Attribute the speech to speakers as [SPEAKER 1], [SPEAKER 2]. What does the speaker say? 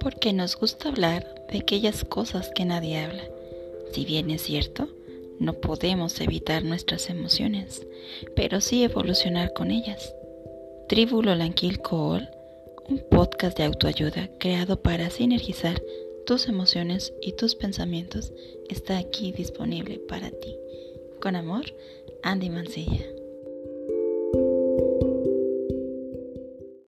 [SPEAKER 1] porque nos gusta hablar de aquellas cosas que nadie habla. Si bien es cierto, no podemos evitar nuestras emociones, pero sí evolucionar con ellas. Tribu Lanquil Cool, un podcast de autoayuda creado para sinergizar tus emociones y tus pensamientos, está aquí disponible para ti. Con amor, Andy Mancilla.